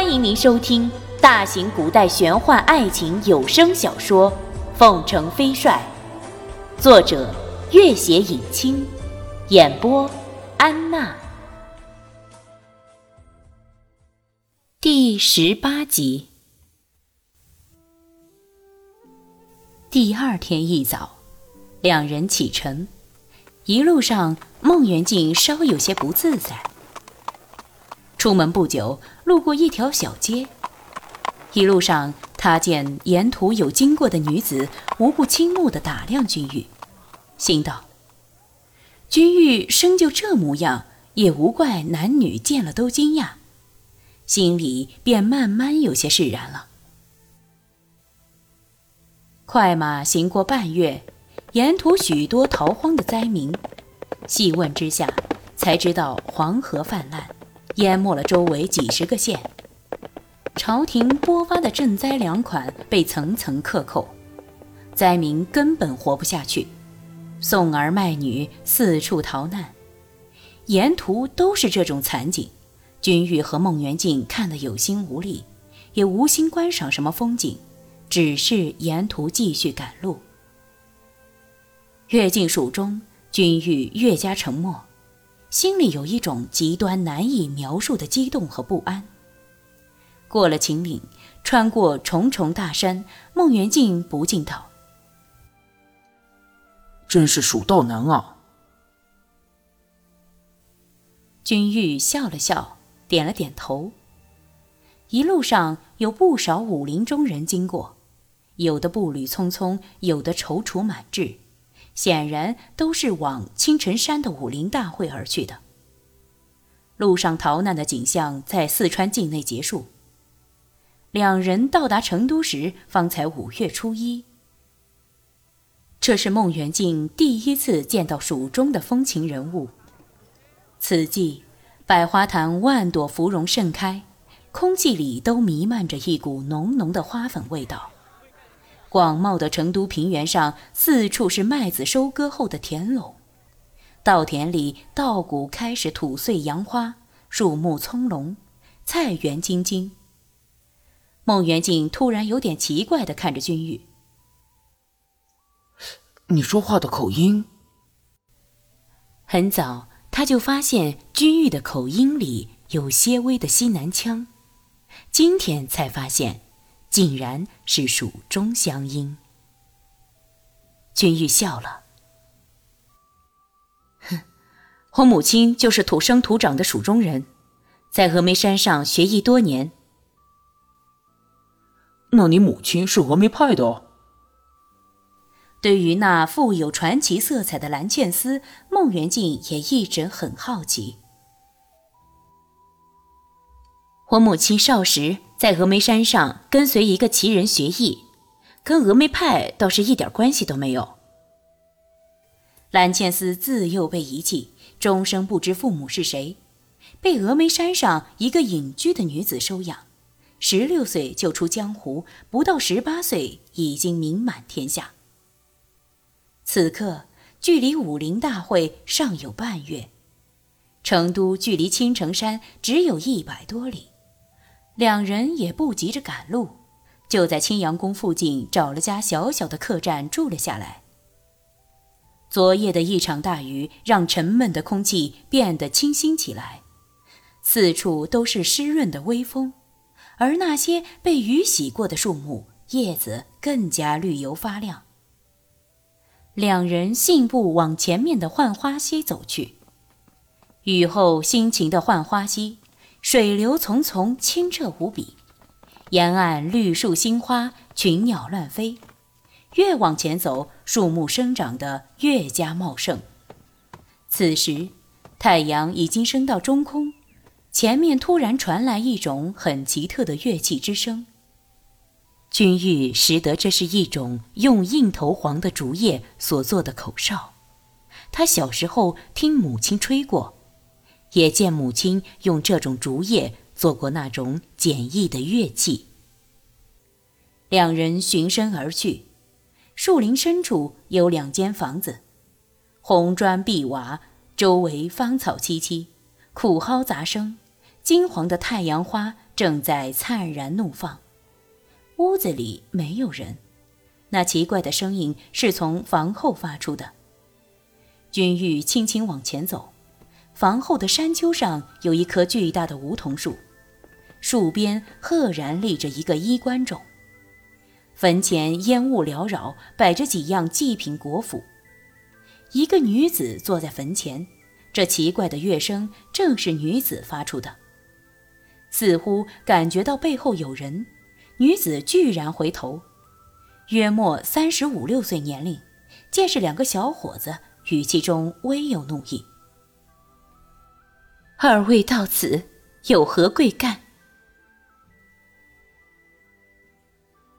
欢迎您收听大型古代玄幻爱情有声小说《凤城飞帅》，作者：月写影清，演播：安娜。第十八集。第二天一早，两人启程，一路上孟元敬稍有些不自在。出门不久，路过一条小街。一路上，他见沿途有经过的女子，无不倾慕地打量君玉，心道：“君玉生就这模样，也无怪男女见了都惊讶。”心里便慢慢有些释然了。快马行过半月，沿途许多逃荒的灾民，细问之下，才知道黄河泛滥。淹没了周围几十个县，朝廷拨发的赈灾粮款被层层克扣，灾民根本活不下去，送儿卖女四处逃难，沿途都是这种惨景。君玉和孟元敬看得有心无力，也无心观赏什么风景，只是沿途继续赶路。越进蜀中，君玉越加沉默。心里有一种极端难以描述的激动和不安。过了秦岭，穿过重重大山，孟元敬不禁道：“真是蜀道难啊！”君玉笑了笑，点了点头。一路上有不少武林中人经过，有的步履匆匆，有的踌躇满志。显然都是往青城山的武林大会而去的。路上逃难的景象在四川境内结束。两人到达成都时，方才五月初一。这是孟元敬第一次见到蜀中的风情人物。此际，百花潭万朵芙蓉盛开，空气里都弥漫着一股浓浓的花粉味道。广袤的成都平原上，四处是麦子收割后的田垄，稻田里稻谷开始吐穗扬花，树木葱茏，菜园晶晶。孟元敬突然有点奇怪的看着君玉：“你说话的口音……”很早他就发现君玉的口音里有些微的西南腔，今天才发现。竟然是蜀中乡音。君玉笑了，哼，我母亲就是土生土长的蜀中人，在峨眉山上学艺多年。那你母亲是峨眉派的哦？对于那富有传奇色彩的蓝茜丝，孟元敬也一直很好奇。我母亲少时。在峨眉山上跟随一个奇人学艺，跟峨眉派倒是一点关系都没有。蓝茜丝自幼被遗弃，终生不知父母是谁，被峨眉山上一个隐居的女子收养，十六岁就出江湖，不到十八岁已经名满天下。此刻距离武林大会尚有半月，成都距离青城山只有一百多里。两人也不急着赶路，就在青阳宫附近找了家小小的客栈住了下来。昨夜的一场大雨让沉闷的空气变得清新起来，四处都是湿润的微风，而那些被雨洗过的树木叶子更加绿油发亮。两人信步往前面的浣花溪走去，雨后辛勤的浣花溪。水流淙淙，清澈无比，沿岸绿树新花，群鸟乱飞。越往前走，树木生长得越加茂盛。此时，太阳已经升到中空，前面突然传来一种很奇特的乐器之声。君玉识得这是一种用硬头黄的竹叶所做的口哨，他小时候听母亲吹过。也见母亲用这种竹叶做过那种简易的乐器。两人循声而去，树林深处有两间房子，红砖碧瓦，周围芳草萋萋，苦蒿杂生，金黄的太阳花正在灿然怒放。屋子里没有人，那奇怪的声音是从房后发出的。君玉轻轻往前走，房后的山丘上有一棵巨大的梧桐树，树边赫然立着一个衣冠冢。坟前烟雾缭绕，摆着几样祭品果脯。一个女子坐在坟前，这奇怪的乐声正是女子发出的。似乎感觉到背后有人，女子居然回头，约莫三十五六岁年龄，见是两个小伙子，语气中微有怒意：“二位到此有何贵干？”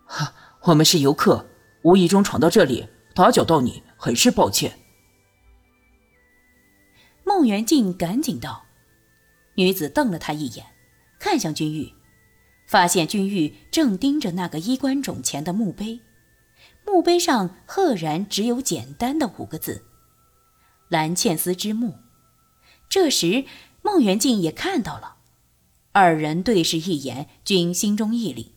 哈。我们是游客，无意中闯到这里，打搅到你，很是抱歉。孟元敬赶紧道。女子瞪了他一眼，看向君玉，发现君玉正盯着那个衣冠冢前的墓碑，墓碑上赫然只有简单的五个字：“蓝茜丝之墓。”这时，孟元敬也看到了，二人对视一眼，均心中一凛。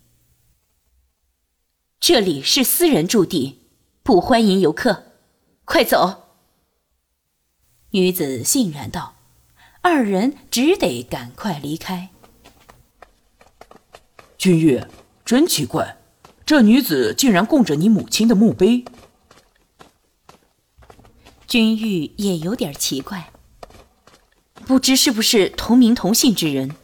这里是私人驻地，不欢迎游客，快走！女子欣然道。二人只得赶快离开。君玉，真奇怪，这女子竟然供着你母亲的墓碑。君玉也有点奇怪，不知是不是同名同姓之人。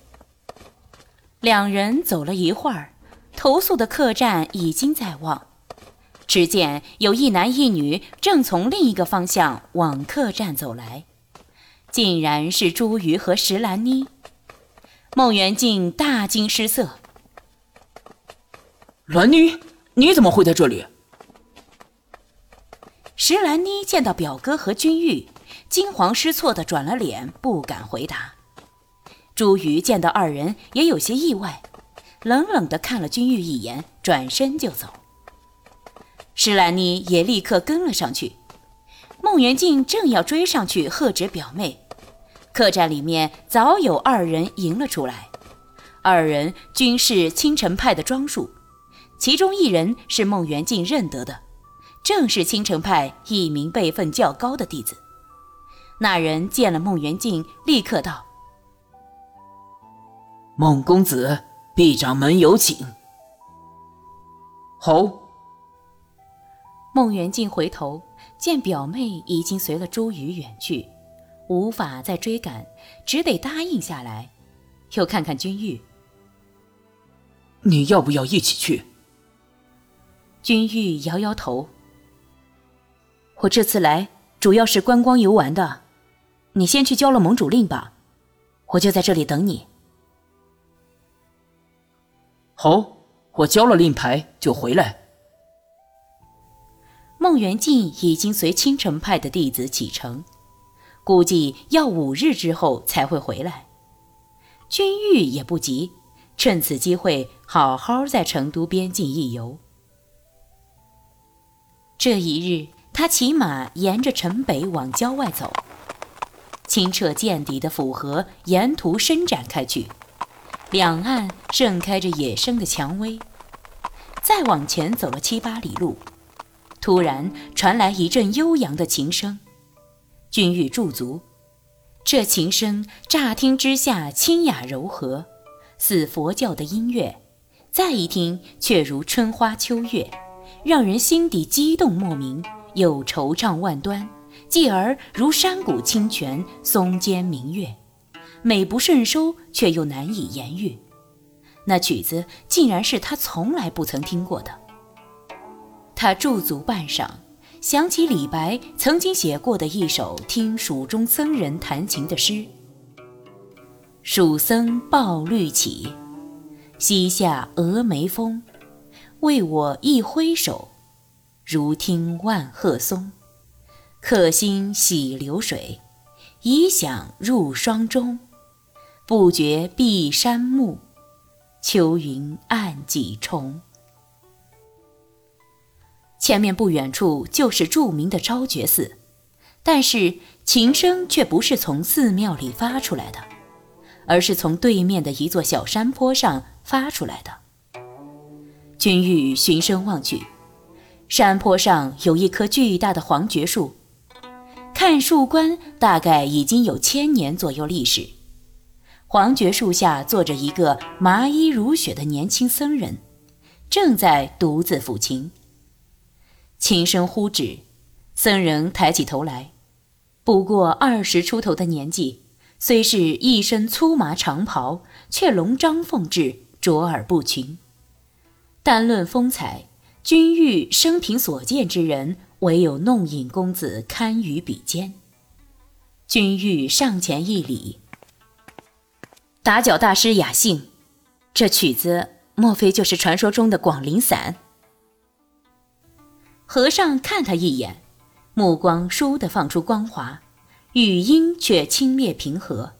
两人走了一会儿。投宿的客栈已经在望，只见有一男一女正从另一个方向往客栈走来，竟然是朱瑜和石兰妮。孟元敬大惊失色：“兰妮，你怎么会在这里？”石兰妮见到表哥和君玉，惊慌失措地转了脸，不敢回答。朱瑜见到二人，也有些意外。冷冷地看了君玉一眼，转身就走。施兰妮也立刻跟了上去。孟元敬正要追上去喝止表妹，客栈里面早有二人迎了出来。二人均是青城派的装束，其中一人是孟元敬认得的，正是青城派一名辈分较高的弟子。那人见了孟元敬，立刻道：“孟公子。”毕掌门有请。好。孟元敬回头见表妹已经随了朱宇远去，无法再追赶，只得答应下来。又看看君玉，你要不要一起去？君玉摇摇头。我这次来主要是观光游玩的，你先去交了盟主令吧，我就在这里等你。好，我交了令牌就回来。孟元敬已经随青城派的弟子启程，估计要五日之后才会回来。君玉也不急，趁此机会好好在成都边境一游。这一日，他骑马沿着城北往郊外走，清澈见底的府河沿途伸展开去。两岸盛开着野生的蔷薇。再往前走了七八里路，突然传来一阵悠扬的琴声。君玉驻足，这琴声乍听之下清雅柔和，似佛教的音乐；再一听，却如春花秋月，让人心底激动莫名，又惆怅万端，继而如山谷清泉，松间明月。美不胜收，却又难以言喻。那曲子竟然是他从来不曾听过的。他驻足半晌，想起李白曾经写过的一首听蜀中僧人弹琴的诗：“蜀僧抱绿绮，西下峨眉峰。为我一挥手，如听万壑松。客心洗流水，已想入霜中。”不觉碧山暮，秋云暗几重。前面不远处就是著名的昭觉寺，但是琴声却不是从寺庙里发出来的，而是从对面的一座小山坡上发出来的。君玉循声望去，山坡上有一棵巨大的黄桷树，看树冠大概已经有千年左右历史。黄桷树下坐着一个麻衣如雪的年轻僧人，正在独自抚琴。琴声呼止，僧人抬起头来，不过二十出头的年纪。虽是一身粗麻长袍，却龙章凤翅，卓尔不群。单论风采，君玉生平所见之人，唯有弄影公子堪与比肩。君玉上前一礼：“打搅大师雅兴，这曲子莫非就是传说中的广陵散？”和尚看他一眼，目光倏地放出光华。语音却轻蔑平和。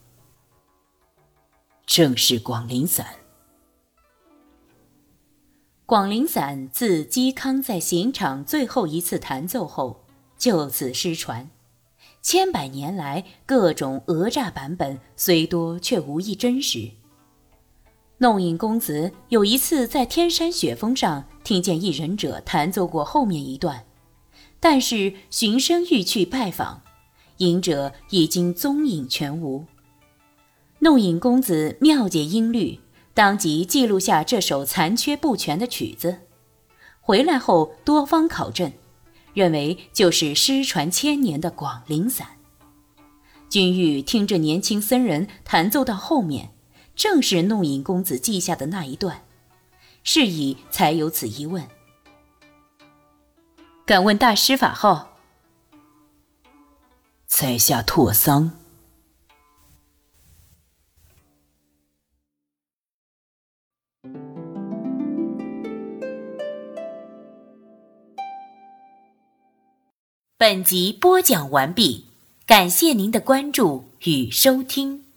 正是广陵散。广陵散自嵇康在刑场最后一次弹奏后，就此失传。千百年来，各种讹诈版本虽多，却无一真实。弄影公子有一次在天山雪峰上听见一忍者弹奏过后面一段，但是寻声欲去拜访。隐者已经踪影全无。弄影公子妙解音律，当即记录下这首残缺不全的曲子。回来后多方考证，认为就是失传千年的广陵散。君玉听着年轻僧人弹奏到后面，正是弄影公子记下的那一段，是以才有此一问。敢问大师法号？在下拓桑。本集播讲完毕，感谢您的关注与收听。